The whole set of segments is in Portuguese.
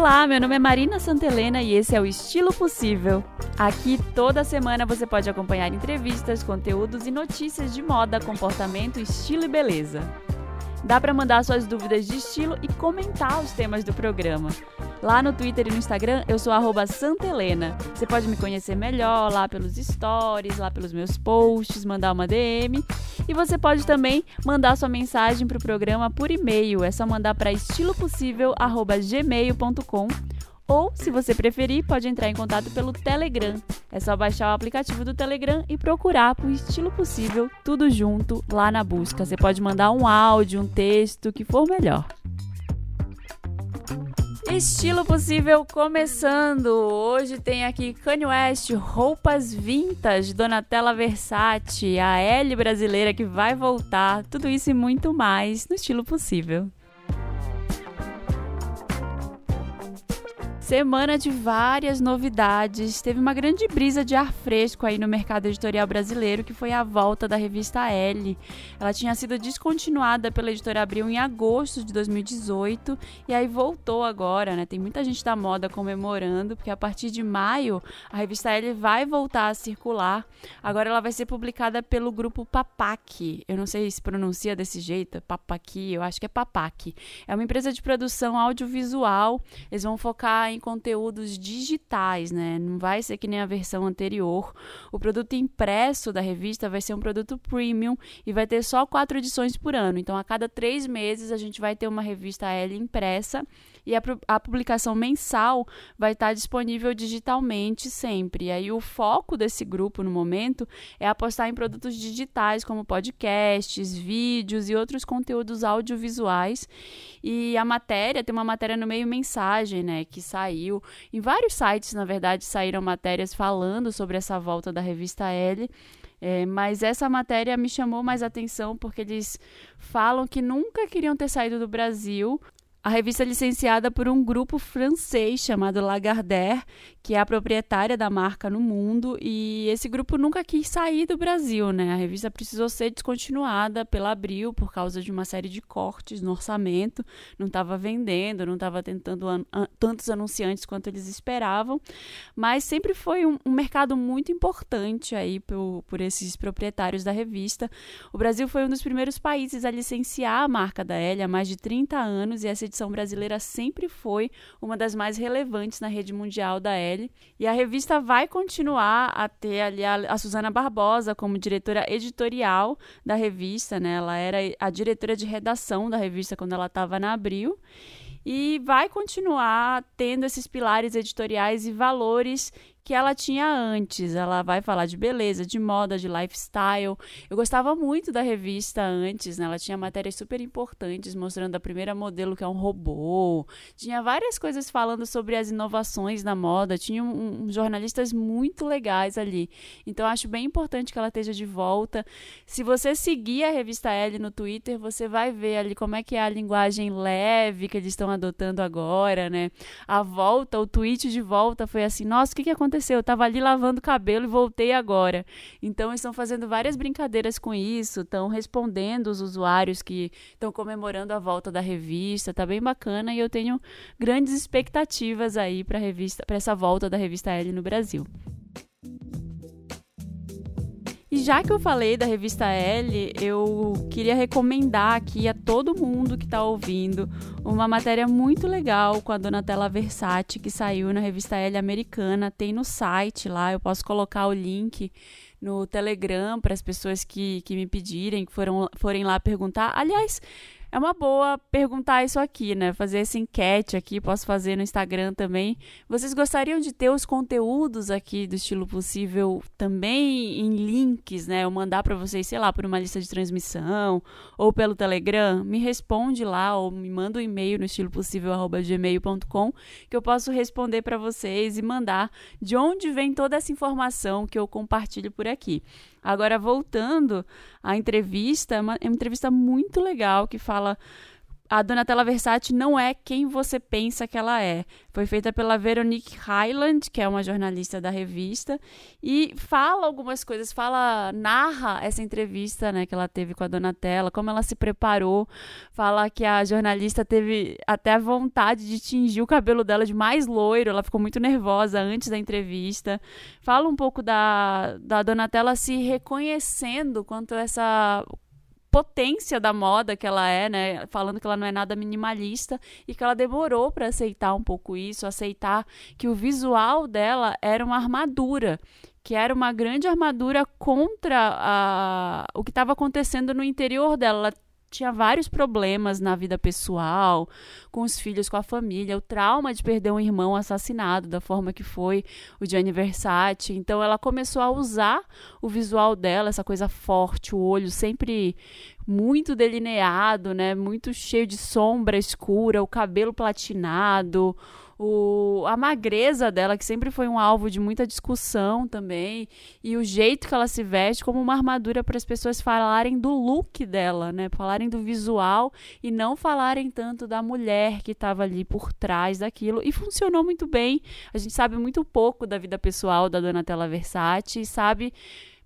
Olá, meu nome é Marina Santelena e esse é o Estilo Possível. Aqui toda semana você pode acompanhar entrevistas, conteúdos e notícias de moda, comportamento, estilo e beleza. Dá para mandar suas dúvidas de estilo e comentar os temas do programa. Lá no Twitter e no Instagram eu sou Santelena. Você pode me conhecer melhor lá pelos stories, lá pelos meus posts, mandar uma DM. E você pode também mandar sua mensagem para o programa por e-mail. É só mandar para estilopossível.gmail.com ou, se você preferir, pode entrar em contato pelo Telegram. É só baixar o aplicativo do Telegram e procurar por estilo possível, tudo junto lá na busca. Você pode mandar um áudio, um texto, o que for melhor. Estilo possível começando. Hoje tem aqui Kanye West, roupas vintage, Donatella Versace, a L brasileira que vai voltar. Tudo isso e muito mais no estilo possível. Semana de várias novidades. Teve uma grande brisa de ar fresco aí no mercado editorial brasileiro, que foi a volta da revista L. Ela tinha sido descontinuada pela editora Abril em agosto de 2018 e aí voltou agora, né? Tem muita gente da moda comemorando, porque a partir de maio a revista L vai voltar a circular. Agora ela vai ser publicada pelo grupo Papac. Eu não sei se pronuncia desse jeito, Papac, eu acho que é Papac. É uma empresa de produção audiovisual. Eles vão focar em conteúdos digitais, né? Não vai ser que nem a versão anterior. O produto impresso da revista vai ser um produto premium e vai ter só quatro edições por ano. Então, a cada três meses, a gente vai ter uma revista L impressa e a, a publicação mensal vai estar disponível digitalmente sempre. E aí, o foco desse grupo no momento é apostar em produtos digitais, como podcasts, vídeos e outros conteúdos audiovisuais. E a matéria, tem uma matéria no meio mensagem, né, que saiu. Em vários sites, na verdade, saíram matérias falando sobre essa volta da revista L. É, mas essa matéria me chamou mais atenção porque eles falam que nunca queriam ter saído do Brasil, a revista é licenciada por um grupo francês chamado Lagardère, que é a proprietária da marca no mundo, e esse grupo nunca quis sair do Brasil, né? A revista precisou ser descontinuada pela Abril por causa de uma série de cortes no orçamento, não estava vendendo, não estava tentando an tantos anunciantes quanto eles esperavam, mas sempre foi um, um mercado muito importante aí por, por esses proprietários da revista. O Brasil foi um dos primeiros países a licenciar a marca da L há mais de 30 anos e essa edição brasileira sempre foi uma das mais relevantes na rede mundial da L. E a revista vai continuar a ter ali a, a Suzana Barbosa como diretora editorial da revista, né? Ela era a diretora de redação da revista quando ela estava na Abril e vai continuar tendo esses pilares editoriais e valores que ela tinha antes. Ela vai falar de beleza, de moda, de lifestyle. Eu gostava muito da revista antes, né? Ela tinha matérias super importantes mostrando a primeira modelo que é um robô. Tinha várias coisas falando sobre as inovações na moda. Tinha um, um, jornalistas muito legais ali. Então acho bem importante que ela esteja de volta. Se você seguir a revista L no Twitter, você vai ver ali como é que é a linguagem leve que eles estão adotando agora, né? A volta, o tweet de volta foi assim: "Nossa, o que que aconteceu aconteceu? Eu estava ali lavando o cabelo e voltei agora. Então, estão fazendo várias brincadeiras com isso, estão respondendo os usuários que estão comemorando a volta da revista. Tá bem bacana e eu tenho grandes expectativas aí para revista, para essa volta da revista L no Brasil. E já que eu falei da revista L, eu queria recomendar aqui a todo mundo que está ouvindo uma matéria muito legal com a Donatella Versace que saiu na revista L americana. Tem no site lá, eu posso colocar o link no Telegram para as pessoas que, que me pedirem, que foram, forem lá perguntar. Aliás, é uma boa perguntar isso aqui, né? Fazer essa enquete aqui, posso fazer no Instagram também. Vocês gostariam de ter os conteúdos aqui do estilo possível também em links, né? Eu mandar para vocês, sei lá, por uma lista de transmissão ou pelo Telegram? Me responde lá ou me manda um e-mail no estilopossível@gmail.com que eu posso responder para vocês e mandar de onde vem toda essa informação que eu compartilho por aqui. Agora, voltando à entrevista, é uma, é uma entrevista muito legal que fala a Donatella Versace não é quem você pensa que ela é. Foi feita pela Veronique Highland, que é uma jornalista da revista, e fala algumas coisas, fala, narra essa entrevista, né, que ela teve com a Donatella, como ela se preparou, fala que a jornalista teve até vontade de tingir o cabelo dela de mais loiro, ela ficou muito nervosa antes da entrevista. Fala um pouco da, da Donatella se reconhecendo quanto essa potência da moda que ela é, né? Falando que ela não é nada minimalista e que ela demorou para aceitar um pouco isso, aceitar que o visual dela era uma armadura, que era uma grande armadura contra a, o que estava acontecendo no interior dela. Ela tinha vários problemas na vida pessoal, com os filhos, com a família, o trauma de perder um irmão assassinado da forma que foi o Gianni Versace. Então ela começou a usar o visual dela, essa coisa forte, o olho sempre muito delineado, né, muito cheio de sombra escura, o cabelo platinado, o, a magreza dela, que sempre foi um alvo de muita discussão também, e o jeito que ela se veste como uma armadura para as pessoas falarem do look dela, né? Falarem do visual e não falarem tanto da mulher que estava ali por trás daquilo. E funcionou muito bem. A gente sabe muito pouco da vida pessoal da Donatella Versace, sabe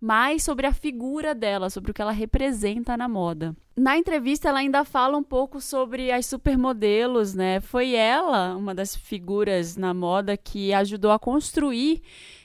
mais sobre a figura dela, sobre o que ela representa na moda. Na entrevista, ela ainda fala um pouco sobre as supermodelos, né? Foi ela, uma das figuras na moda, que ajudou a construir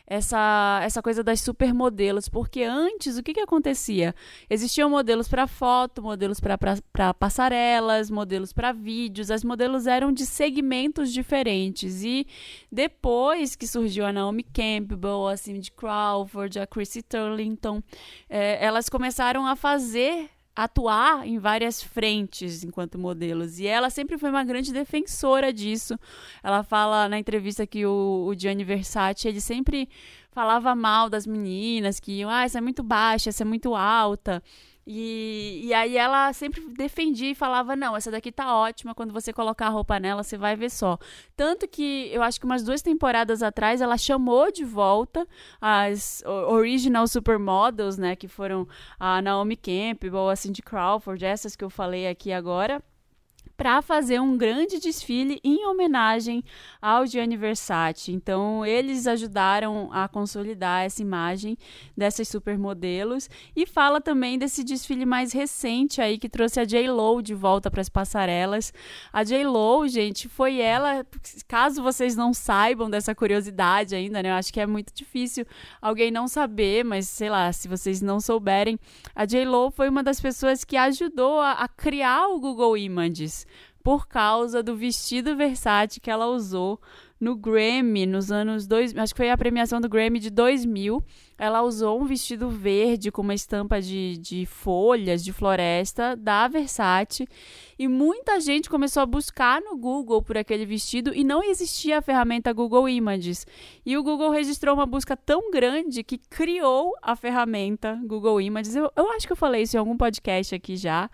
essa, essa coisa das supermodelos, porque antes o que, que acontecia? Existiam modelos para foto, modelos para passarelas, modelos para vídeos, as modelos eram de segmentos diferentes. E depois que surgiu a Naomi Campbell, a Cindy Crawford, a Chrissy Turlington, é, elas começaram a fazer atuar em várias frentes enquanto modelos. E ela sempre foi uma grande defensora disso. Ela fala na entrevista que o, o Gianni Versace, ele sempre falava mal das meninas, que ah, essa é muito baixa, essa é muito alta. E, e aí ela sempre defendia e falava: não, essa daqui tá ótima, quando você colocar a roupa nela, você vai ver só. Tanto que eu acho que umas duas temporadas atrás ela chamou de volta as original supermodels, né? Que foram a Naomi Campbell, a Cindy Crawford, essas que eu falei aqui agora para fazer um grande desfile em homenagem ao Gianni Versace. Então, eles ajudaram a consolidar essa imagem dessas supermodelos e fala também desse desfile mais recente aí que trouxe a J.Lo de volta para as passarelas. A J.Lo, gente, foi ela, caso vocês não saibam dessa curiosidade ainda, né? Eu acho que é muito difícil alguém não saber, mas sei lá, se vocês não souberem, a J.Lo foi uma das pessoas que ajudou a, a criar o Google Images por causa do vestido Versace que ela usou no Grammy nos anos 2000, acho que foi a premiação do Grammy de 2000. Ela usou um vestido verde com uma estampa de, de folhas de floresta da Versace e muita gente começou a buscar no Google por aquele vestido e não existia a ferramenta Google Images. E o Google registrou uma busca tão grande que criou a ferramenta Google Images. Eu, eu acho que eu falei isso em algum podcast aqui já.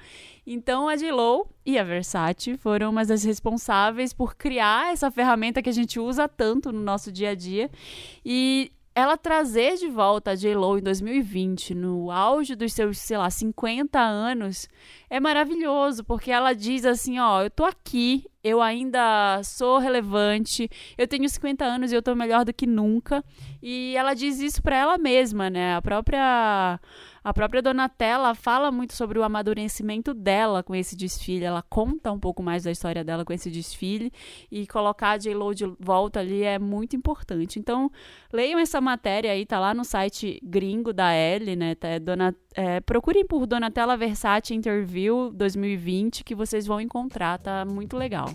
Então a J.Lo e a Versace foram umas das responsáveis por criar essa ferramenta que a gente usa tanto no nosso dia a dia. E ela trazer de volta a J.Lo em 2020, no auge dos seus, sei lá, 50 anos, é maravilhoso, porque ela diz assim, ó, eu tô aqui, eu ainda sou relevante, eu tenho 50 anos e eu tô melhor do que nunca. E ela diz isso para ela mesma, né? A própria a própria Donatella fala muito sobre o amadurecimento dela com esse desfile. Ela conta um pouco mais da história dela com esse desfile e colocar a J-Lo de volta ali é muito importante. Então, leiam essa matéria aí, tá lá no site gringo da Elle, né? Tá, é Dona, é, procurem por Donatella Versace Interview 2020 que vocês vão encontrar, tá muito legal.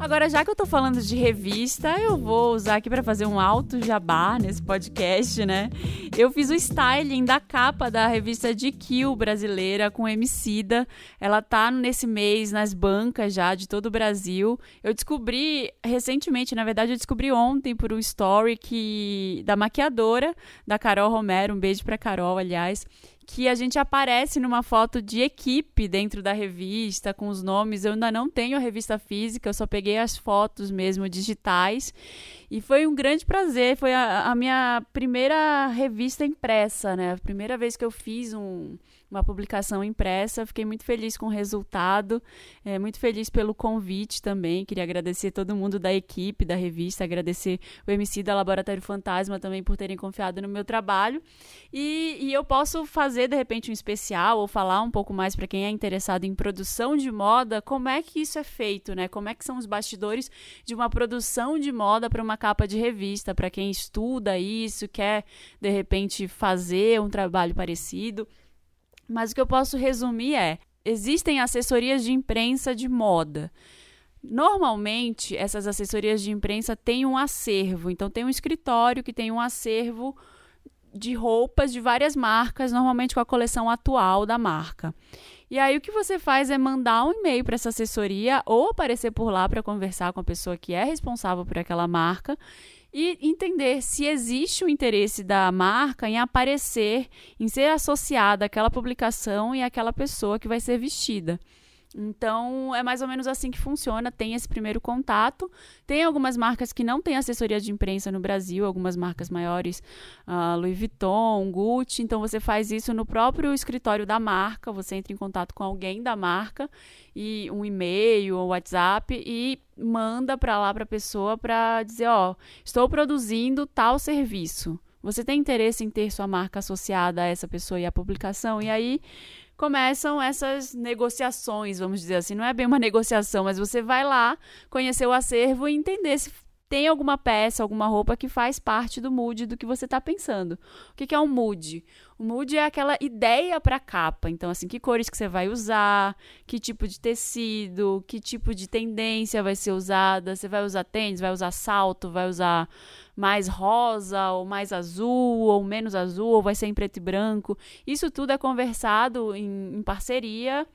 Agora, já que eu tô falando de revista, eu vou usar aqui para fazer um alto jabá nesse podcast, né? Eu fiz o styling da capa da revista GQ brasileira com Emicida. Ela tá nesse mês nas bancas já de todo o Brasil. Eu descobri recentemente, na verdade, eu descobri ontem por um story que da maquiadora, da Carol Romero, um beijo pra Carol, aliás, que a gente aparece numa foto de equipe dentro da revista, com os nomes. Eu ainda não tenho a revista física, eu só peguei as fotos mesmo digitais. E foi um grande prazer, foi a, a minha primeira revista impressa, né? A primeira vez que eu fiz um, uma publicação impressa. Fiquei muito feliz com o resultado, é, muito feliz pelo convite também. Queria agradecer todo mundo da equipe da revista, agradecer o MC da Laboratório Fantasma também por terem confiado no meu trabalho. E, e eu posso fazer de repente um especial ou falar um pouco mais para quem é interessado em produção de moda, como é que isso é feito, né? Como é que são os bastidores de uma produção de moda para uma capa de revista, para quem estuda isso, quer de repente fazer um trabalho parecido. Mas o que eu posso resumir é: existem assessorias de imprensa de moda. Normalmente, essas assessorias de imprensa têm um acervo. Então, tem um escritório que tem um acervo de roupas de várias marcas, normalmente com a coleção atual da marca. E aí o que você faz é mandar um e-mail para essa assessoria ou aparecer por lá para conversar com a pessoa que é responsável por aquela marca e entender se existe o interesse da marca em aparecer, em ser associada àquela publicação e àquela pessoa que vai ser vestida. Então, é mais ou menos assim que funciona. Tem esse primeiro contato. Tem algumas marcas que não têm assessoria de imprensa no Brasil, algumas marcas maiores, uh, Louis Vuitton, Gucci. Então, você faz isso no próprio escritório da marca. Você entra em contato com alguém da marca e um e-mail ou WhatsApp e manda para lá para a pessoa para dizer: Ó, oh, estou produzindo tal serviço. Você tem interesse em ter sua marca associada a essa pessoa e a publicação? E aí começam essas negociações, vamos dizer assim. Não é bem uma negociação, mas você vai lá conhecer o acervo e entender se tem alguma peça, alguma roupa que faz parte do mood do que você está pensando. O que, que é um mood? O mood é aquela ideia para capa. Então, assim, que cores que você vai usar, que tipo de tecido, que tipo de tendência vai ser usada. Você vai usar tênis, vai usar salto, vai usar mais rosa ou mais azul ou menos azul, ou vai ser em preto e branco. Isso tudo é conversado em, em parceria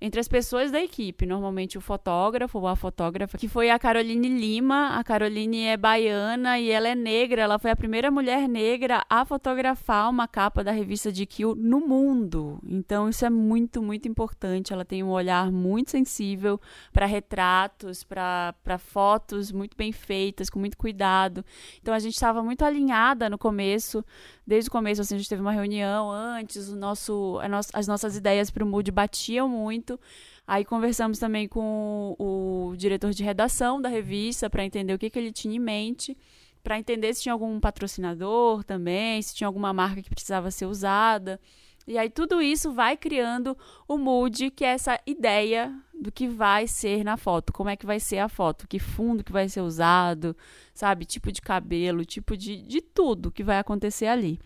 entre as pessoas da equipe, normalmente o fotógrafo ou a fotógrafa, que foi a Caroline Lima. A Caroline é baiana e ela é negra, ela foi a primeira mulher negra a fotografar uma capa da revista de Kill no mundo. Então isso é muito, muito importante. Ela tem um olhar muito sensível para retratos, para fotos muito bem feitas, com muito cuidado. Então a gente estava muito alinhada no começo desde o começo, assim, a gente teve uma reunião antes, o nosso, as nossas ideias para o Mood batiam muito. Aí conversamos também com o, o diretor de redação da revista para entender o que, que ele tinha em mente, para entender se tinha algum patrocinador também, se tinha alguma marca que precisava ser usada. E aí tudo isso vai criando o mood, que é essa ideia do que vai ser na foto, como é que vai ser a foto, que fundo que vai ser usado, sabe, tipo de cabelo, tipo de, de tudo que vai acontecer ali.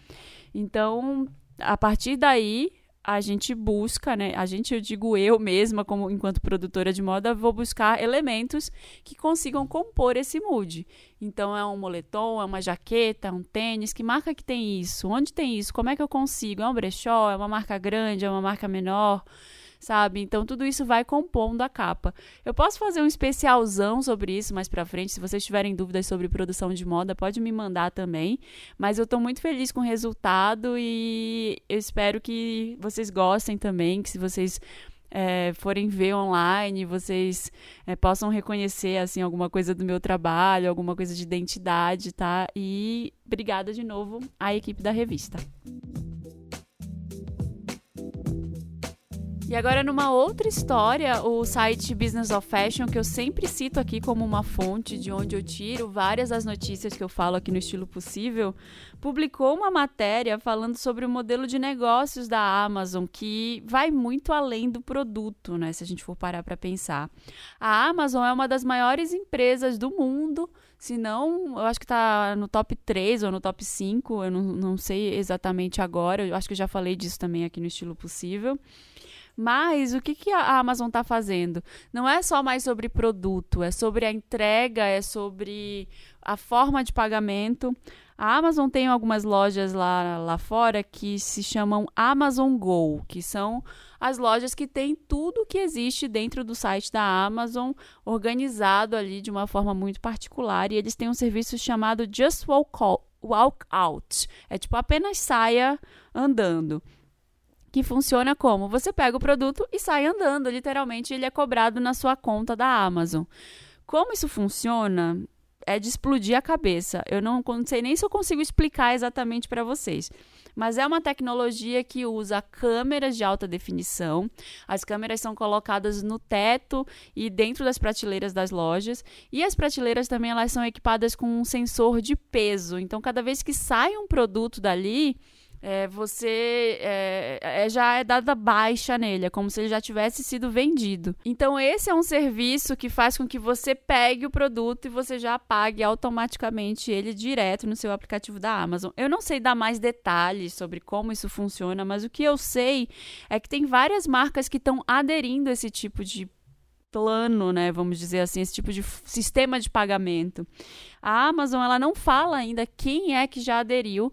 Então, a partir daí, a gente busca, né? A gente, eu digo eu mesma, como enquanto produtora de moda, vou buscar elementos que consigam compor esse mood. Então é um moletom, é uma jaqueta, é um tênis, que marca que tem isso? Onde tem isso? Como é que eu consigo? É um brechó, é uma marca grande, é uma marca menor? Sabe? Então tudo isso vai compondo a capa. Eu posso fazer um especialzão sobre isso mais para frente, se vocês tiverem dúvidas sobre produção de moda, pode me mandar também, mas eu estou muito feliz com o resultado e eu espero que vocês gostem também, que se vocês é, forem ver online, vocês é, possam reconhecer assim alguma coisa do meu trabalho, alguma coisa de identidade, tá? E obrigada de novo à equipe da revista. E agora, numa outra história, o site Business of Fashion, que eu sempre cito aqui como uma fonte de onde eu tiro várias das notícias que eu falo aqui no Estilo Possível, publicou uma matéria falando sobre o modelo de negócios da Amazon, que vai muito além do produto, né? Se a gente for parar para pensar. A Amazon é uma das maiores empresas do mundo, se não, eu acho que está no top 3 ou no top 5, eu não, não sei exatamente agora, eu acho que eu já falei disso também aqui no Estilo Possível. Mas o que, que a Amazon está fazendo? Não é só mais sobre produto, é sobre a entrega, é sobre a forma de pagamento. A Amazon tem algumas lojas lá, lá fora que se chamam Amazon Go, que são as lojas que têm tudo que existe dentro do site da Amazon, organizado ali de uma forma muito particular. E eles têm um serviço chamado Just Walk, Walk Out. É tipo apenas saia andando. Que funciona como? Você pega o produto e sai andando, literalmente ele é cobrado na sua conta da Amazon. Como isso funciona? É de explodir a cabeça. Eu não, sei nem se eu consigo explicar exatamente para vocês mas é uma tecnologia que usa câmeras de alta definição. As câmeras são colocadas no teto e dentro das prateleiras das lojas, e as prateleiras também elas são equipadas com um sensor de peso. Então, cada vez que sai um produto dali, é, você é, é, já é dada baixa nele, é como se ele já tivesse sido vendido. Então, esse é um serviço que faz com que você pegue o produto e você já pague automaticamente ele direto no seu aplicativo da Amazon. Eu não sei dar mais detalhes sobre como isso funciona, mas o que eu sei é que tem várias marcas que estão aderindo a esse tipo de plano, né, vamos dizer assim, esse tipo de sistema de pagamento. A Amazon ela não fala ainda quem é que já aderiu,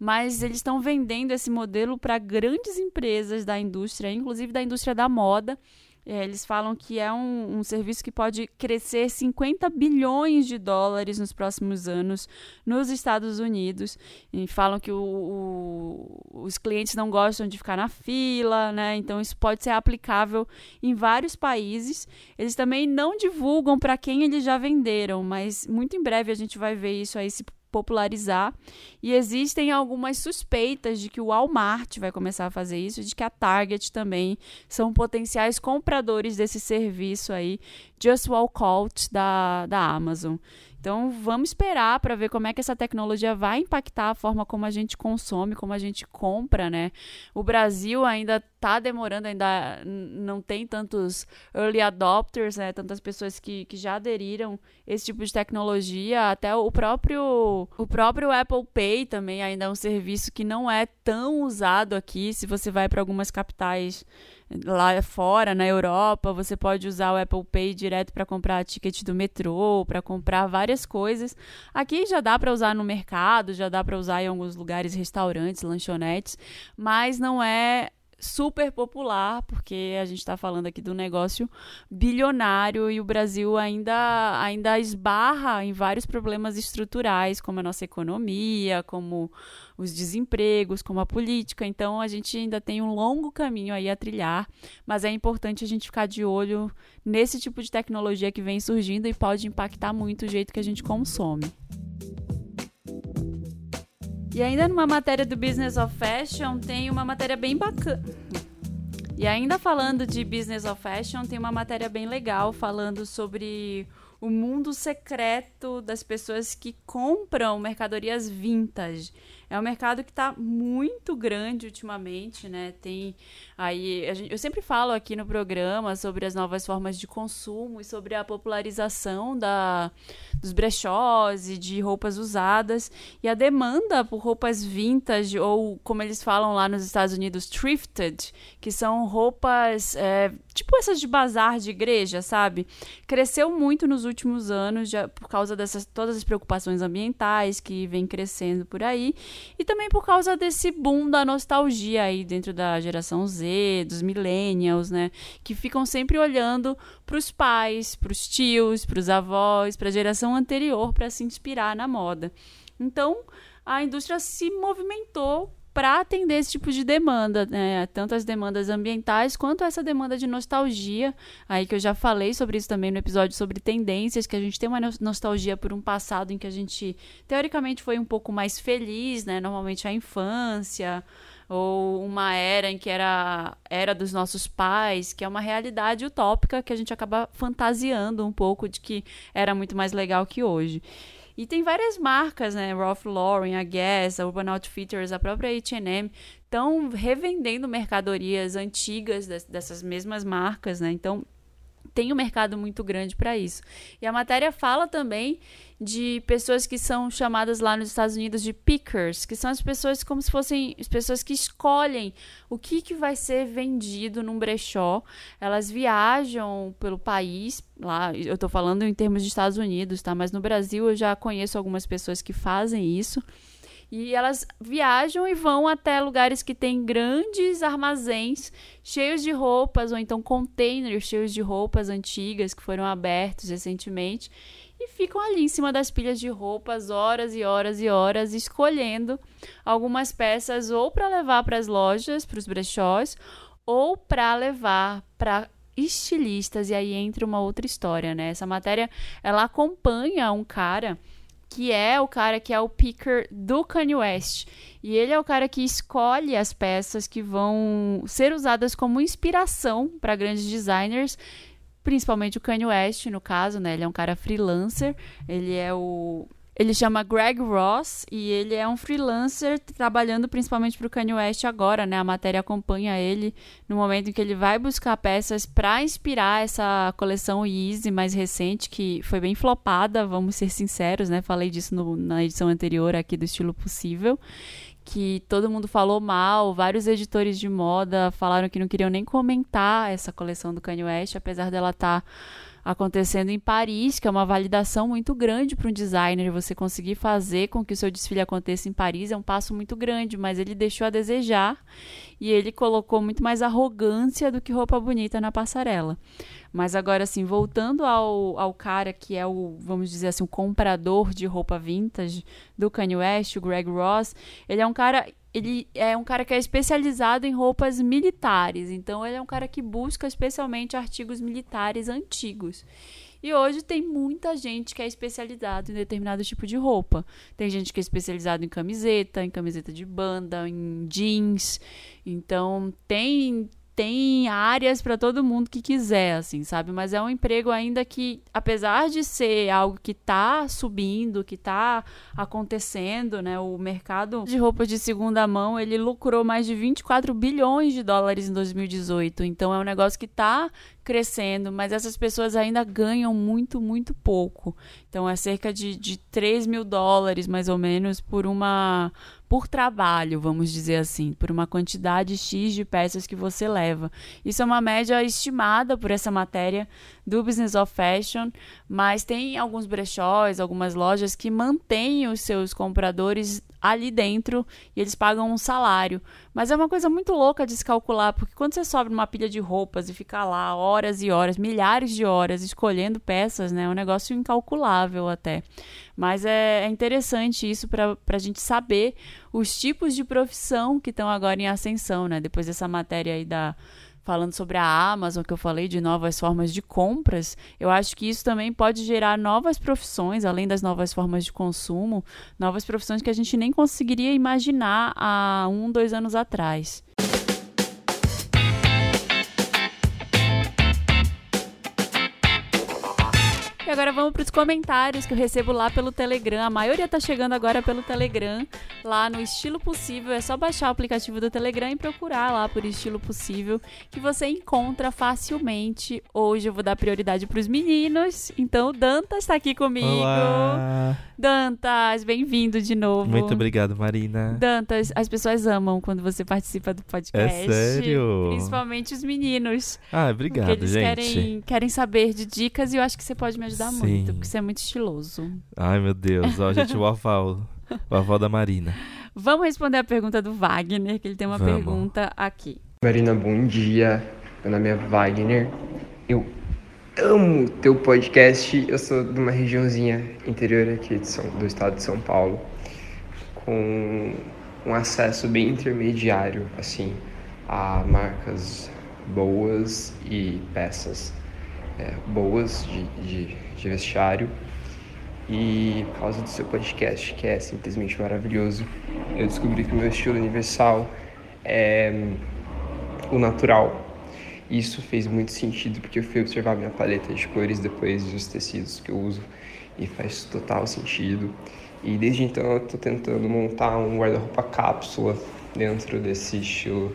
mas eles estão vendendo esse modelo para grandes empresas da indústria, inclusive da indústria da moda. É, eles falam que é um, um, serviço que pode crescer 50 bilhões de dólares nos próximos anos nos Estados Unidos. E falam que o, o, os clientes não gostam de ficar na fila, né? Então isso pode ser aplicável em vários países. Eles também não divulgam para quem eles já venderam, mas muito em breve a gente vai ver isso aí se popularizar. E existem algumas suspeitas de que o Walmart vai começar a fazer isso, de que a Target também são potenciais compradores desse serviço aí, Just Walk Out da, da Amazon. Então, vamos esperar para ver como é que essa tecnologia vai impactar a forma como a gente consome, como a gente compra, né? O Brasil ainda está demorando, ainda não tem tantos early adopters, né? Tantas pessoas que, que já aderiram esse tipo de tecnologia. Até o próprio, o próprio Apple Pay também ainda é um serviço que não é tão usado aqui. Se você vai para algumas capitais lá fora, na Europa, você pode usar o Apple Pay direto para comprar ticket do metrô, para comprar várias coisas. Aqui já dá para usar no mercado, já dá para usar em alguns lugares, restaurantes, lanchonetes, mas não é super popular, porque a gente está falando aqui do negócio bilionário e o Brasil ainda, ainda esbarra em vários problemas estruturais, como a nossa economia, como os desempregos, como a política. Então a gente ainda tem um longo caminho aí a trilhar, mas é importante a gente ficar de olho nesse tipo de tecnologia que vem surgindo e pode impactar muito o jeito que a gente consome. E ainda numa matéria do Business of Fashion, tem uma matéria bem bacana. E ainda falando de Business of Fashion, tem uma matéria bem legal falando sobre o mundo secreto das pessoas que compram mercadorias vintage. É um mercado que está muito grande ultimamente, né? Tem aí. Gente, eu sempre falo aqui no programa sobre as novas formas de consumo e sobre a popularização da, dos brechós e de roupas usadas. E a demanda por roupas vintage, ou como eles falam lá nos Estados Unidos, thrifted, que são roupas é, tipo essas de bazar de igreja, sabe? Cresceu muito nos últimos anos já, por causa dessas todas as preocupações ambientais que vem crescendo por aí. E também por causa desse boom da nostalgia aí dentro da geração Z, dos millennials, né? Que ficam sempre olhando para os pais, para os tios, para os avós, para a geração anterior para se inspirar na moda. Então, a indústria se movimentou para atender esse tipo de demanda, né? tanto as demandas ambientais quanto essa demanda de nostalgia, aí que eu já falei sobre isso também no episódio sobre tendências, que a gente tem uma nostalgia por um passado em que a gente teoricamente foi um pouco mais feliz, né? Normalmente a infância ou uma era em que era era dos nossos pais, que é uma realidade utópica que a gente acaba fantasiando um pouco de que era muito mais legal que hoje. E tem várias marcas, né? Ralph Lauren, a Guess, a Urban Outfitters, a própria H&M estão revendendo mercadorias antigas dessas mesmas marcas, né? Então tem um mercado muito grande para isso. E a matéria fala também de pessoas que são chamadas lá nos Estados Unidos de pickers, que são as pessoas como se fossem as pessoas que escolhem o que, que vai ser vendido num brechó. Elas viajam pelo país, lá eu estou falando em termos de Estados Unidos, tá? Mas no Brasil eu já conheço algumas pessoas que fazem isso. E elas viajam e vão até lugares que têm grandes armazéns cheios de roupas, ou então containers cheios de roupas antigas que foram abertos recentemente. e ficam ali em cima das pilhas de roupas horas e horas e horas escolhendo algumas peças ou para levar para as lojas, para os brechós, ou para levar para estilistas e aí entra uma outra história, né? Essa matéria ela acompanha um cara que é o cara que é o picker do Kanye West. E ele é o cara que escolhe as peças que vão ser usadas como inspiração para grandes designers, principalmente o Kanye West, no caso, né? Ele é um cara freelancer, ele é o ele chama Greg Ross e ele é um freelancer trabalhando principalmente para o Kanye West agora, né? A matéria acompanha ele no momento em que ele vai buscar peças para inspirar essa coleção Yeezy mais recente, que foi bem flopada, vamos ser sinceros, né? Falei disso no, na edição anterior aqui do Estilo Possível que todo mundo falou mal, vários editores de moda falaram que não queriam nem comentar essa coleção do Kanye West, apesar dela estar tá acontecendo em Paris, que é uma validação muito grande para um designer. Você conseguir fazer com que o seu desfile aconteça em Paris é um passo muito grande, mas ele deixou a desejar e ele colocou muito mais arrogância do que roupa bonita na passarela. Mas agora, assim, voltando ao, ao cara que é o, vamos dizer assim, o comprador de roupa vintage do Kanye West, o Greg Ross, ele é um cara ele é um cara que é especializado em roupas militares, então ele é um cara que busca especialmente artigos militares antigos. E hoje tem muita gente que é especializado em determinado tipo de roupa. Tem gente que é especializado em camiseta, em camiseta de banda, em jeans. Então tem tem áreas para todo mundo que quiser, assim, sabe? Mas é um emprego ainda que, apesar de ser algo que está subindo, que está acontecendo, né? O mercado de roupas de segunda mão, ele lucrou mais de 24 bilhões de dólares em 2018. Então é um negócio que está crescendo, mas essas pessoas ainda ganham muito, muito pouco. Então é cerca de, de 3 mil dólares, mais ou menos, por uma por trabalho, vamos dizer assim, por uma quantidade X de peças que você leva. Isso é uma média estimada por essa matéria do Business of Fashion, mas tem alguns brechós, algumas lojas que mantêm os seus compradores ali dentro e eles pagam um salário. Mas é uma coisa muito louca de se calcular, porque quando você sobe uma pilha de roupas e fica lá horas e horas, milhares de horas escolhendo peças, né, é um negócio incalculável até. Mas é, é interessante isso para a gente saber os tipos de profissão que estão agora em ascensão, né? Depois dessa matéria aí da falando sobre a Amazon, que eu falei de novas formas de compras, eu acho que isso também pode gerar novas profissões, além das novas formas de consumo, novas profissões que a gente nem conseguiria imaginar há um, dois anos atrás. Agora vamos para os comentários que eu recebo lá pelo Telegram. A maioria tá chegando agora pelo Telegram, lá no Estilo Possível. É só baixar o aplicativo do Telegram e procurar lá por Estilo Possível, que você encontra facilmente. Hoje eu vou dar prioridade para os meninos. Então o Dantas está aqui comigo. Olá. Dantas, bem-vindo de novo. Muito obrigado, Marina. Dantas, as pessoas amam quando você participa do podcast. É sério? Principalmente os meninos. Ah, obrigado, eles gente. Querem, querem saber de dicas e eu acho que você pode me ajudar Sim. muito, porque você é muito estiloso. Ai, meu Deus. Ó, gente, o aval. o aval da Marina. Vamos responder a pergunta do Wagner, que ele tem uma Vamos. pergunta aqui. Marina, bom dia. Meu nome é Wagner. Eu amo teu podcast. Eu sou de uma regiãozinha interior aqui São, do estado de São Paulo, com um acesso bem intermediário, assim, a marcas boas e peças é, boas de, de, de vestiário. E por causa do seu podcast, que é simplesmente maravilhoso, eu descobri que o meu estilo universal é o natural, isso fez muito sentido porque eu fui observar minha paleta de cores depois dos tecidos que eu uso e faz total sentido. E desde então eu estou tentando montar um guarda-roupa cápsula dentro desse estilo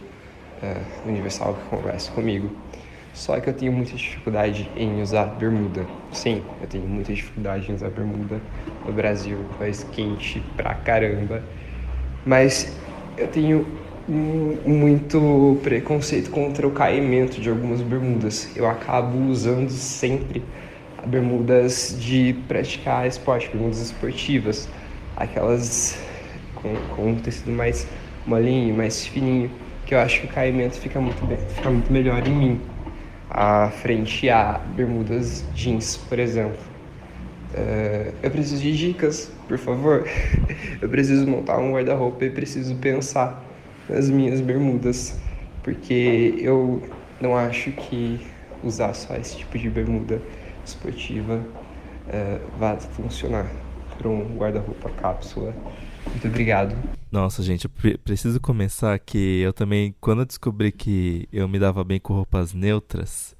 uh, universal que conversa comigo. Só que eu tenho muita dificuldade em usar bermuda. Sim, eu tenho muita dificuldade em usar bermuda. No Brasil faz quente pra caramba. Mas eu tenho muito preconceito contra o caimento de algumas bermudas. Eu acabo usando sempre bermudas de praticar esporte, bermudas esportivas, aquelas com, com um tecido mais molinho, mais fininho, que eu acho que o caimento fica muito, bem, fica muito melhor em mim, a frente a bermudas jeans, por exemplo. É, eu preciso de dicas, por favor. Eu preciso montar um guarda-roupa e preciso pensar nas minhas bermudas, porque eu não acho que usar só esse tipo de bermuda esportiva é, vai funcionar para um guarda-roupa cápsula. Muito obrigado. Nossa, gente, eu pre preciso começar que eu também, quando eu descobri que eu me dava bem com roupas neutras,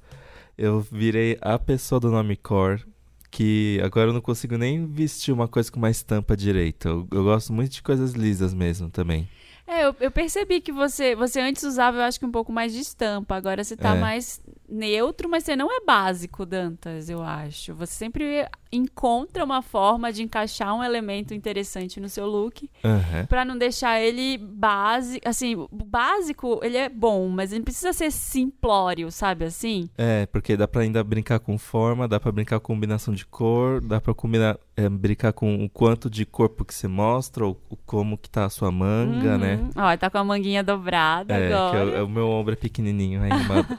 eu virei a pessoa do nome Core que agora eu não consigo nem vestir uma coisa com uma estampa direita. Eu, eu gosto muito de coisas lisas mesmo também. É, eu, eu, percebi que você, você antes usava, eu acho que um pouco mais de estampa. Agora você tá é. mais neutro, mas você não é básico, Dantas, eu acho. Você sempre encontra uma forma de encaixar um elemento interessante no seu look uhum. para não deixar ele básico. Assim, o básico, ele é bom, mas ele precisa ser simplório, sabe assim? É, porque dá pra ainda brincar com forma, dá pra brincar com combinação de cor, dá pra combinar, é, brincar com o quanto de corpo que você mostra, ou, como que tá a sua manga, uhum. né? Ó, tá com a manguinha dobrada é, agora. Que é, o meu ombro é pequenininho, aí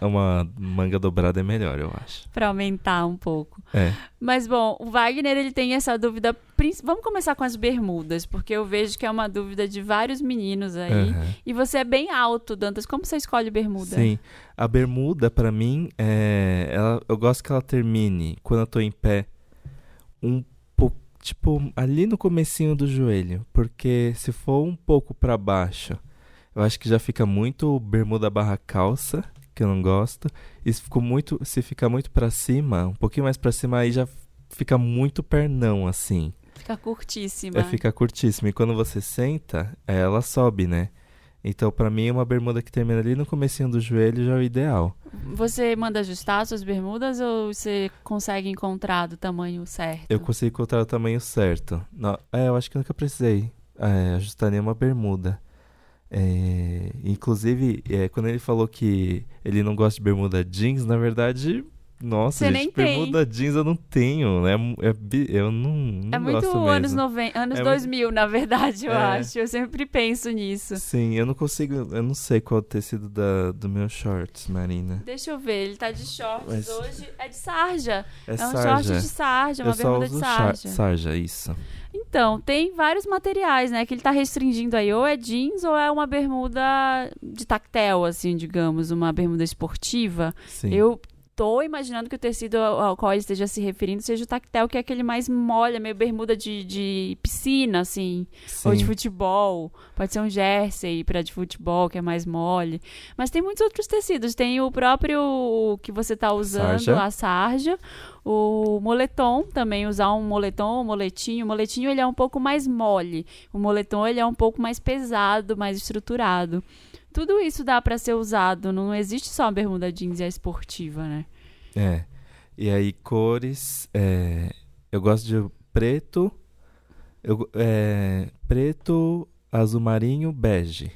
uma, uma manga dobrada é melhor, eu acho. Pra aumentar um pouco. É. Mas, bom, o Wagner, ele tem essa dúvida. Vamos começar com as bermudas, porque eu vejo que é uma dúvida de vários meninos aí. Uhum. E você é bem alto, Dantas. Como você escolhe bermuda? Sim. A bermuda, para mim, é... ela... eu gosto que ela termine, quando eu tô em pé, um pouco. Tipo, ali no comecinho do joelho. Porque se for um pouco para baixo, eu acho que já fica muito bermuda barra calça que eu não gosto. E se ficou muito, se ficar muito para cima, um pouquinho mais para cima aí já fica muito pernão assim. Fica curtíssima. É, fica curtíssima. E quando você senta, ela sobe, né? Então, para mim, uma bermuda que termina ali no comecinho do joelho já é o ideal. Você manda ajustar suas bermudas ou você consegue encontrar do tamanho certo? Eu consigo encontrar o tamanho certo. Não, é, eu acho que nunca precisei é, ajustar nenhuma bermuda. É, inclusive, é, quando ele falou que ele não gosta de bermuda jeans, na verdade, nossa, Você gente, bermuda tem. jeans eu não tenho, né? É, eu não, não É muito anos 90, anos é 2000, muito... na verdade, eu é. acho. Eu sempre penso nisso. Sim, eu não consigo, eu não sei qual o tecido da, do meu shorts, Marina. Deixa eu ver, ele tá de shorts Mas... hoje, é de sarja. É, é um sarja. short de sarja, uma eu bermuda de sarja. sarja, isso. Então, tem vários materiais, né? Que ele tá restringindo aí. Ou é jeans ou é uma bermuda de tactel, assim, digamos. Uma bermuda esportiva. Sim. Eu tô imaginando que o tecido ao qual ele esteja se referindo seja o tactel, que é aquele mais molha, meio bermuda de, de piscina, assim, Sim. ou de futebol. Pode ser um jersey para de futebol, que é mais mole. Mas tem muitos outros tecidos. Tem o próprio que você tá usando, sarja. a sarja. O moletom, também usar um moletom, um moletinho. O moletinho ele é um pouco mais mole. O moletom ele é um pouco mais pesado, mais estruturado tudo isso dá para ser usado. Não existe só a bermuda jeans e a esportiva, né? É. E aí, cores. É, eu gosto de preto. Eu, é, preto, azul marinho, bege.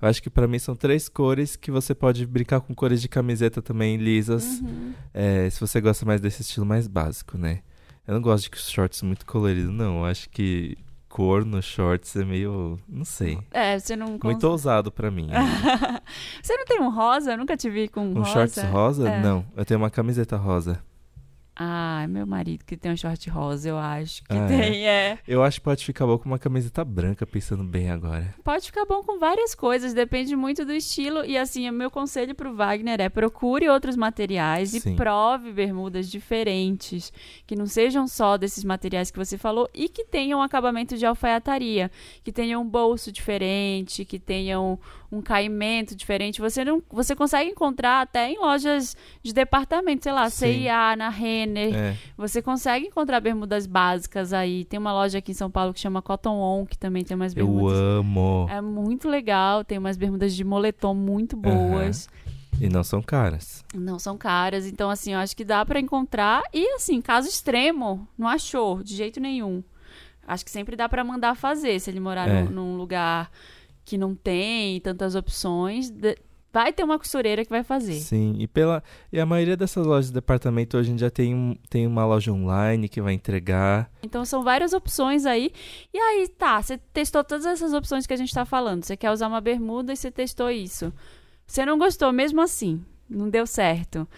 Eu acho que para mim são três cores que você pode brincar com cores de camiseta também lisas. Uhum. É, se você gosta mais desse estilo mais básico, né? Eu não gosto de shorts muito coloridos, não. Eu acho que cor no shorts é meio. Não sei. É, você não. Muito ousado para mim. você não tem um rosa? Eu nunca te vi com um, um rosa. shorts rosa? É. Não. Eu tenho uma camiseta rosa. Ah, é meu marido que tem um short rosa, eu acho que Ah, tem, é. Eu acho que pode ficar bom com uma camiseta branca, pensando bem agora. Pode ficar bom com várias coisas, depende muito do estilo. E assim, o meu conselho pro Wagner é procure outros materiais Sim. e prove bermudas diferentes, que não sejam só desses materiais que você falou e que tenham acabamento de alfaiataria, que tenham um bolso diferente, que tenham um caimento diferente. Você não, você consegue encontrar até em lojas de departamento, sei lá. CIA, na Renner. É. Você consegue encontrar bermudas básicas aí. Tem uma loja aqui em São Paulo que chama Cotton On, que também tem umas Eu bermudas. amo. É muito legal, tem umas bermudas de moletom muito boas. E não são caras. Não são caras, então assim, eu acho que dá pra encontrar. E assim, caso extremo, não achou de jeito nenhum. Acho que sempre dá pra mandar fazer, se ele morar É. num, num lugar que não tem tantas opções, vai ter uma costureira que vai fazer. Sim, e pela e a maioria dessas lojas de departamento hoje em dia tem, um, tem uma loja online que vai entregar. Então são várias opções aí. E aí, tá, você testou todas essas opções que a gente tá falando. Você quer usar uma bermuda e você testou isso. Você não gostou mesmo assim. Não deu certo.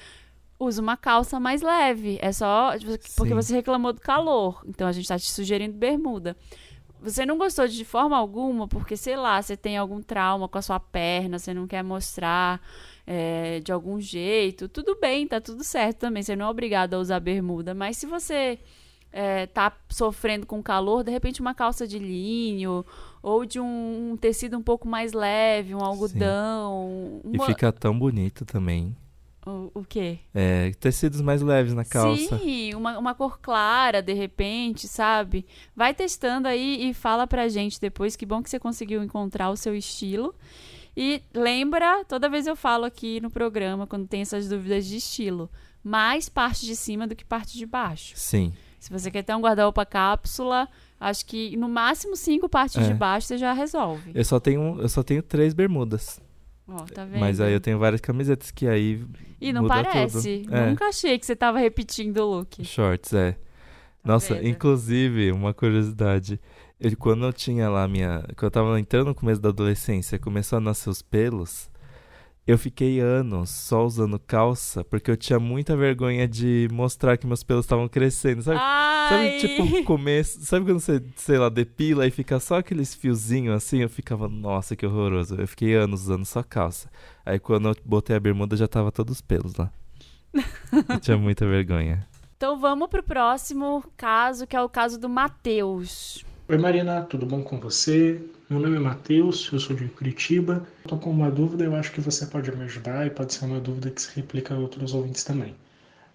usa uma calça mais leve. É só tipo, porque Sim. você reclamou do calor. Então a gente tá te sugerindo bermuda. Você não gostou de forma alguma porque, sei lá, você tem algum trauma com a sua perna, você não quer mostrar é, de algum jeito. Tudo bem, tá tudo certo também. Você não é obrigado a usar bermuda. Mas se você é, tá sofrendo com calor, de repente uma calça de linho ou de um, um tecido um pouco mais leve, um algodão. E uma- fica tão bonito também. O, o quê? É, tecidos mais leves na calça. Sim, uma, uma cor clara, de repente, sabe? Vai testando aí e fala pra gente depois. Que bom que você conseguiu encontrar o seu estilo. E lembra, toda vez eu falo aqui no programa, quando tem essas dúvidas de estilo, mais parte de cima do que parte de baixo. Sim. Se você quer ter um guarda-roupa cápsula, acho que no máximo cinco partes É. de baixo você já resolve. Eu só tenho, eu só tenho três bermudas. Ó, tá vendo? Mas aí eu tenho várias camisetas que aí. E não parece. É. Nunca achei que você tava repetindo o look. Shorts, é. Tá Nossa, vendo? inclusive, uma curiosidade. Eu, quando eu tinha lá minha. Quando eu tava entrando no começo da adolescência, começou a nascer os pelos. Eu fiquei anos só usando calça, porque eu tinha muita vergonha de mostrar que meus pelos estavam crescendo. Sabe? Sabe, tipo, começo. Sabe quando você, sei lá, depila e fica só aqueles fiozinhos assim? Eu ficava, nossa, que horroroso. Eu fiquei anos usando só calça. Aí quando eu botei a bermuda já tava todos os pelos lá. eu tinha muita vergonha. Então vamos pro próximo caso, que é o caso do Matheus. Oi Marina, tudo bom com você? Meu nome é Matheus, eu sou de Curitiba. Estou com uma dúvida, eu acho que você pode me ajudar e pode ser uma dúvida que se replica a outros ouvintes também.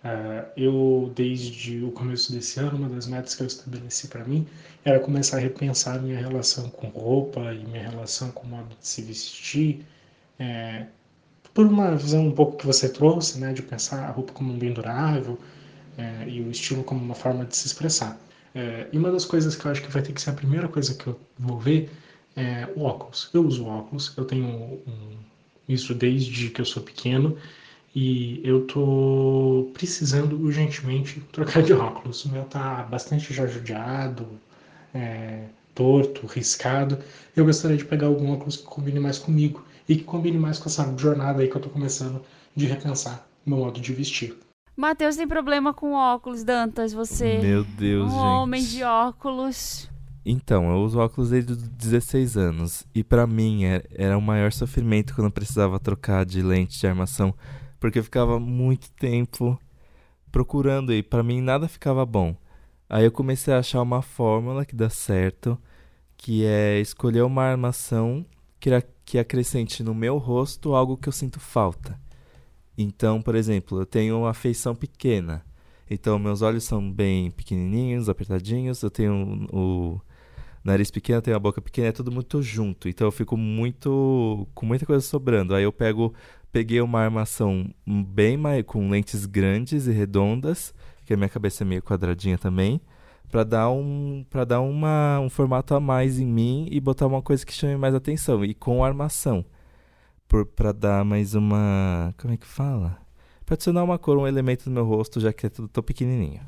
Ah, eu, desde o começo desse ano, uma das metas que eu estabeleci para mim era começar a repensar minha relação com roupa e minha relação com o modo de se vestir. É, por uma visão um pouco que você trouxe, né, de pensar a roupa como um bem durável é, e o estilo como uma forma de se expressar. É, e uma das coisas que eu acho que vai ter que ser a primeira coisa que eu vou ver é o óculos. Eu uso óculos, eu tenho um- isso desde que eu sou pequeno e eu tô precisando urgentemente trocar de óculos. O meu tá bastante já judiado, é, torto, riscado. Eu gostaria de pegar algum óculos que combine mais comigo e que combine mais com essa jornada aí que eu tô começando de repensar meu modo de vestir. Matheus tem problema com óculos, Dantas. Você Meu Deus, um gente. homem de óculos. Então, eu uso óculos desde os 16 anos. E pra mim é- era o maior sofrimento quando eu precisava trocar de lente de armação. Porque eu ficava muito tempo procurando e pra mim nada ficava bom. Aí eu comecei a achar uma fórmula que dá certo, que é escolher uma armação que acrescente no meu rosto algo que eu sinto falta. Então, por exemplo, eu tenho uma feição pequena. Então, meus olhos são bem pequenininhos, apertadinhos. Eu tenho o nariz pequeno, tenho a boca pequena, é tudo muito junto. Então, eu fico muito com muita coisa sobrando. Aí eu pego, peguei uma armação bem mais com lentes grandes e redondas, que a minha cabeça é meio quadradinha também, para dar um para dar uma, um formato a mais em mim e botar uma coisa que chame mais atenção e com armação. Para dar mais uma, como é que fala? Pra adicionar uma cor, um elemento no meu rosto, já que é tudo tão pequenininho.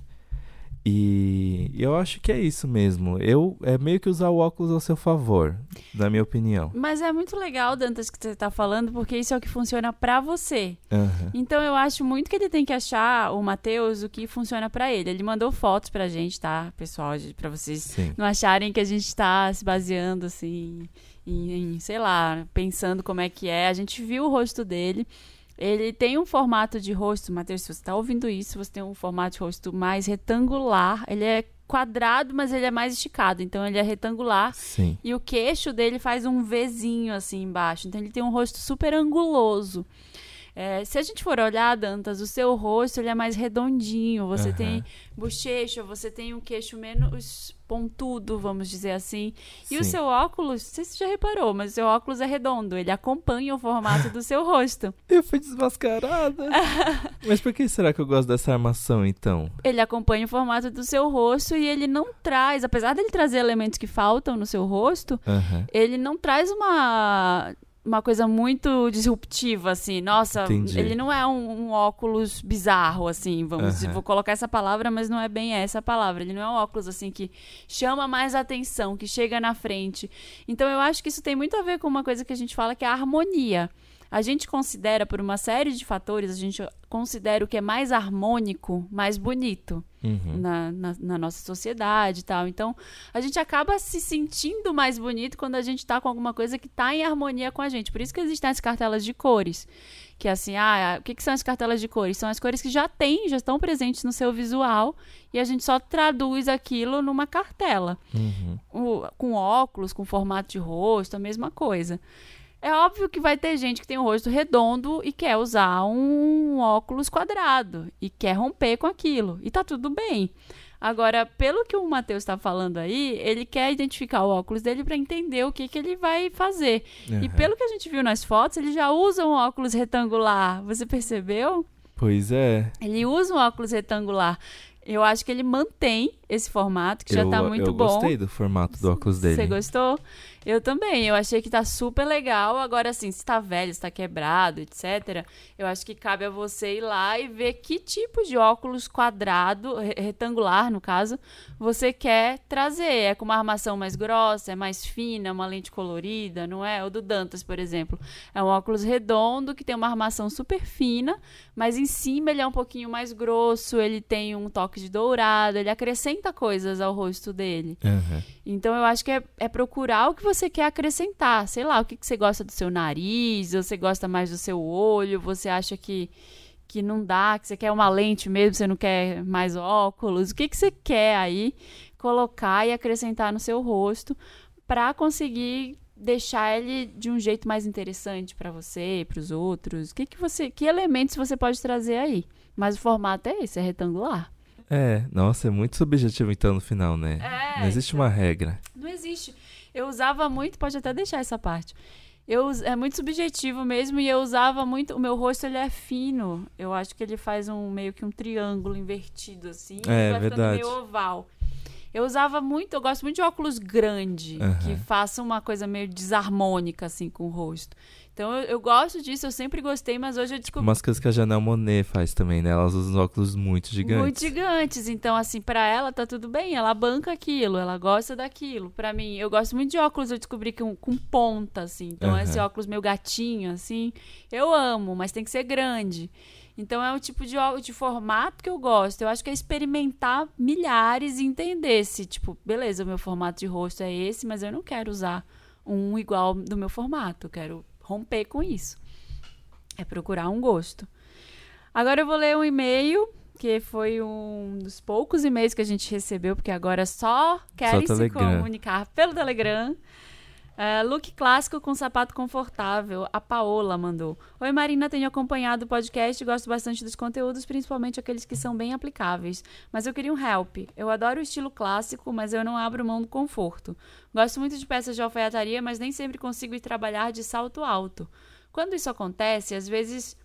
E eu acho que é isso mesmo. Eu é meio que usar o óculos ao seu favor, na minha opinião. Mas é muito legal, Dantas, que você tá falando, porque isso é o que funciona pra você. Aham. Então eu acho muito que ele tem que achar, o Matheus, o que funciona pra ele. Ele mandou fotos pra gente, tá, pessoal? Pra vocês Sim. não acharem que a gente tá se baseando assim em, em, sei lá, pensando como é que é. A gente viu o rosto dele. Ele tem um formato de rosto, Matheus, se você está ouvindo isso, você tem um formato de rosto mais retangular. Ele é quadrado, mas ele é mais esticado. Então ele é retangular. Sim. E o queixo dele faz um Vzinho assim embaixo. Então ele tem um rosto super anguloso. É, se a gente for olhar, Dantas, o seu rosto ele é mais redondinho. Você Aham. tem bochecha, você tem um queixo menos pontudo, vamos dizer assim. E o Sim. seu óculos, não sei se você já reparou, mas o seu óculos é redondo. Ele acompanha o formato do seu rosto. Eu fui desmascarada. Mas por que será que eu gosto dessa armação então? Ele acompanha o formato do seu rosto e ele não traz, apesar dele trazer elementos que faltam no seu rosto, Aham. ele não traz uma uma coisa muito disruptiva assim. Nossa Entendi. ele não é um, um óculos bizarro assim vamos Aham. vou colocar essa palavra mas não é bem essa palavra. Ele não é um óculos assim que chama mais atenção que chega na frente. Então eu acho que isso tem muito a ver com uma coisa que a gente fala que é a harmonia A gente considera, por uma série de fatores, a gente considera o que é mais harmônico, mais bonito Uhum. na, na, na nossa sociedade e tal. Então, a gente acaba se sentindo mais bonito quando a gente tá com alguma coisa que tá em harmonia com a gente. Por isso que existem as cartelas de cores. Que assim, ah, o que, que são as cartelas de cores? São as cores que já tem, já estão presentes no seu visual e a gente só traduz aquilo numa cartela. Uhum. O- com óculos, com formato de rosto, a mesma coisa. É óbvio que vai ter gente que tem o rosto redondo e quer usar um óculos quadrado e quer romper com aquilo. E tá tudo bem. Agora, pelo que o Matheus está falando aí, ele quer identificar o óculos dele para entender o que, que ele vai fazer. E Uhum. pelo que a gente viu nas fotos, ele já usa um óculos retangular. Você percebeu? Pois é. Ele usa um óculos retangular. Eu acho que ele mantém esse formato, que já eu, tá muito eu bom. gostei do formato do óculos dele. Você gostou? Eu também. Eu achei que tá super legal. Agora, assim, se tá velho, se tá quebrado, etc., eu acho que cabe a você ir lá e ver que tipo de óculos quadrado, re- retangular, no caso, você quer trazer. É com uma armação mais grossa, é mais fina, uma lente colorida, não é? O do Dantas, por exemplo. É um óculos redondo que tem uma armação super fina, mas em cima ele é um pouquinho mais grosso, ele tem um toque de dourado, ele acrescenta coisas ao rosto dele. Uhum. Então eu acho que é, é procurar o que você quer acrescentar. Sei lá, o que, que você gosta do seu nariz, você gosta mais do seu olho, você acha que, que não dá, que você quer uma lente mesmo, você não quer mais óculos. O que, que você quer aí colocar e acrescentar no seu rosto para conseguir deixar ele de um jeito mais interessante para você para os outros. O que, que você, que elementos você pode trazer aí? Mas o formato é esse, é retangular. É, nossa, é muito subjetivo então no final, né? É, Não existe uma regra. Não existe. Eu usava muito, pode até deixar essa parte. Eu, é muito subjetivo mesmo e eu usava muito. O meu rosto ele é fino. Eu acho que ele faz um meio que um triângulo invertido assim. É, vai verdade. meio oval. Eu usava muito, eu gosto muito de óculos grande, Aham. que façam uma coisa meio desarmônica assim com o rosto. Então eu, eu gosto disso, eu sempre gostei, mas hoje eu descobri Umas coisas que a Janelle Monet faz também, né? Elas usam óculos muito gigantes. muito gigantes. Então, assim, pra ela tá tudo bem, ela banca aquilo, ela gosta daquilo. Pra mim, eu gosto muito de óculos, eu descobri que um, com ponta, assim. Então, Aham. esse óculos meio gatinho, assim, eu amo, mas tem que ser grande. Então, é o tipo de, de formato que eu gosto. Eu acho que é experimentar milhares e entender se, tipo, beleza, o meu formato de rosto é esse, mas eu não quero usar um igual do meu formato. Eu quero romper com isso. É procurar um gosto. Agora eu vou ler um e-mail, que foi um dos poucos e-mails que a gente recebeu, porque agora só querem se Telegram. comunicar pelo Telegram. É, look clássico com sapato confortável. A Paola mandou. Oi, Marina, tenho acompanhado o podcast e gosto bastante dos conteúdos, principalmente aqueles que são bem aplicáveis. Mas eu queria um help. Eu adoro o estilo clássico, mas eu não abro mão do conforto. Gosto muito de peças de alfaiataria, mas nem sempre consigo ir trabalhar de salto alto. Quando isso acontece, às vezes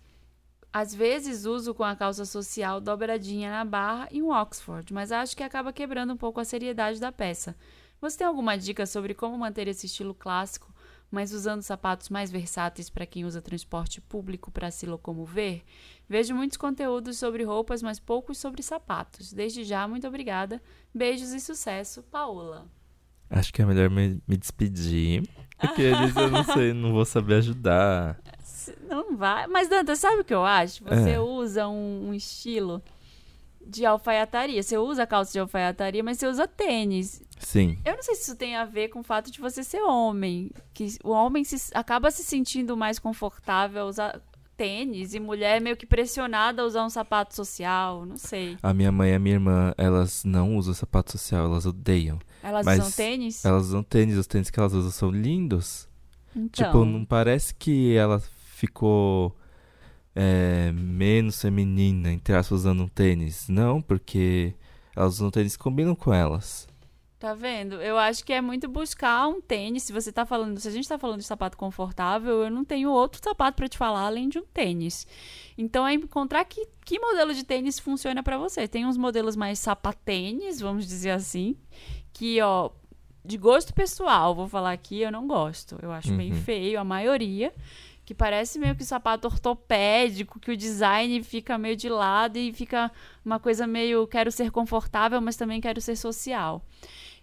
às vezes uso com a calça social dobradinha na barra e um Oxford, mas acho que acaba quebrando um pouco a seriedade da peça. Você tem alguma dica sobre como manter esse estilo clássico, mas usando sapatos mais versáteis para quem usa transporte público para se locomover? Vejo muitos conteúdos sobre roupas, mas poucos sobre sapatos. Desde já, muito obrigada. Beijos e sucesso, Paola. Acho que é melhor me, me despedir. Porque eles eu não sei, não vou saber ajudar. Não vai. Mas, Danta, sabe o que eu acho? Você É. usa um, um estilo de alfaiataria. Você usa calça de alfaiataria, mas você usa tênis. Sim. Eu não sei se isso tem a ver com o fato de você ser homem. Que o homem se- acaba se sentindo mais confortável a usar tênis e mulher é meio que pressionada a usar um sapato social. Não sei. A minha mãe e a minha irmã, elas não usam sapato social, elas odeiam. Elas Mas usam tênis? Elas usam tênis, os tênis que elas usam são lindos. Então, Tipo, não parece que ela ficou é, menos feminina, entre aspas, usando um tênis. Não, porque elas usam tênis que combinam com elas. Tá vendo? Eu acho que é muito buscar um tênis. Se você tá falando, se a gente tá falando de sapato confortável, eu não tenho outro sapato pra te falar além de um tênis. Então é encontrar que, que modelo de tênis funciona pra você. Tem uns modelos mais sapatênis, vamos dizer assim, que, ó, de gosto pessoal, vou falar aqui, eu não gosto. Eu acho bem Uhum. feio, a maioria. Que parece meio que sapato ortopédico, que o design fica meio de lado e fica uma coisa meio quero ser confortável, mas também quero ser social.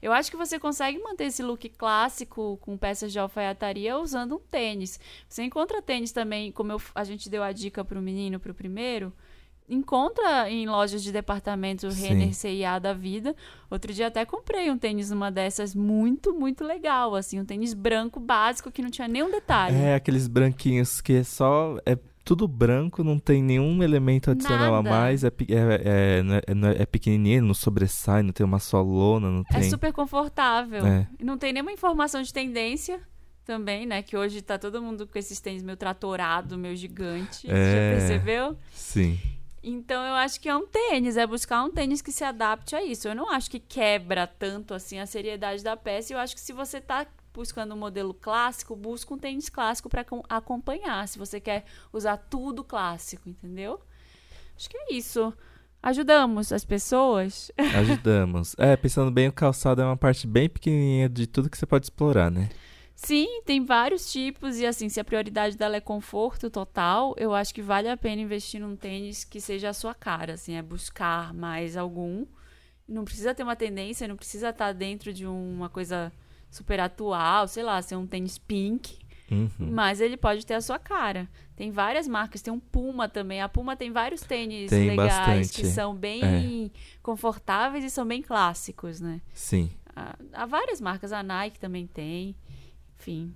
Eu acho que você consegue manter esse look clássico com peças de alfaiataria usando um tênis. Você encontra tênis também, como eu, a gente deu a dica pro menino, pro primeiro, encontra em lojas de departamento. Renner CIA da vida. Outro dia até comprei um tênis numa dessas muito, muito legal, assim, um tênis branco básico que não tinha nenhum detalhe. É, aqueles branquinhos que é só. É tudo branco, não tem nenhum elemento adicional Nada. a mais. É, é, é, é- é- é pequenininho, não sobressai, não tem uma solona, não É tem. super confortável. É. Não tem nenhuma informação de tendência também, né? Que hoje tá todo mundo com esses tênis meio tratorado, meio gigante. É. Já percebeu? Sim. Então eu acho que é um tênis, é buscar um tênis que se adapte a isso. Eu não acho que quebra tanto assim a seriedade da peça. Eu acho que se você tá buscando um modelo clássico, busca um tênis clássico para acompanhar. Se você quer usar tudo clássico, entendeu? Acho que é isso. Ajudamos as pessoas. Ajudamos. é, pensando bem, o calçado é uma parte bem pequenininha de tudo que você pode explorar, né? Sim, tem vários tipos e assim, se a prioridade dela é conforto total, eu acho que vale a pena investir num tênis que seja a sua cara, assim, é buscar mais algum. Não precisa ter uma tendência, não precisa estar dentro de uma coisa super atual, sei lá, ser um tênis pink, Uhum. mas ele pode ter a sua cara. Tem várias marcas, tem um Puma também. A Puma tem vários tênis Tem legais que bastante, são bem confortáveis e são bem clássicos, né? Sim. Há, há várias marcas, a Nike também tem. Enfim.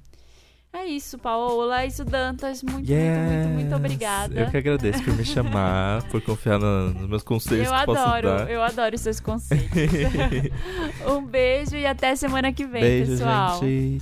É isso, Paola. É isso, Dantas. Muito, muito, muito, muito Yes! obrigada. Eu que agradeço por me chamar, por confiar no- nos meus conselhos Eu adoro, eu adoro os seus conceitos. um beijo e até semana que vem, Beijo, pessoal. gente.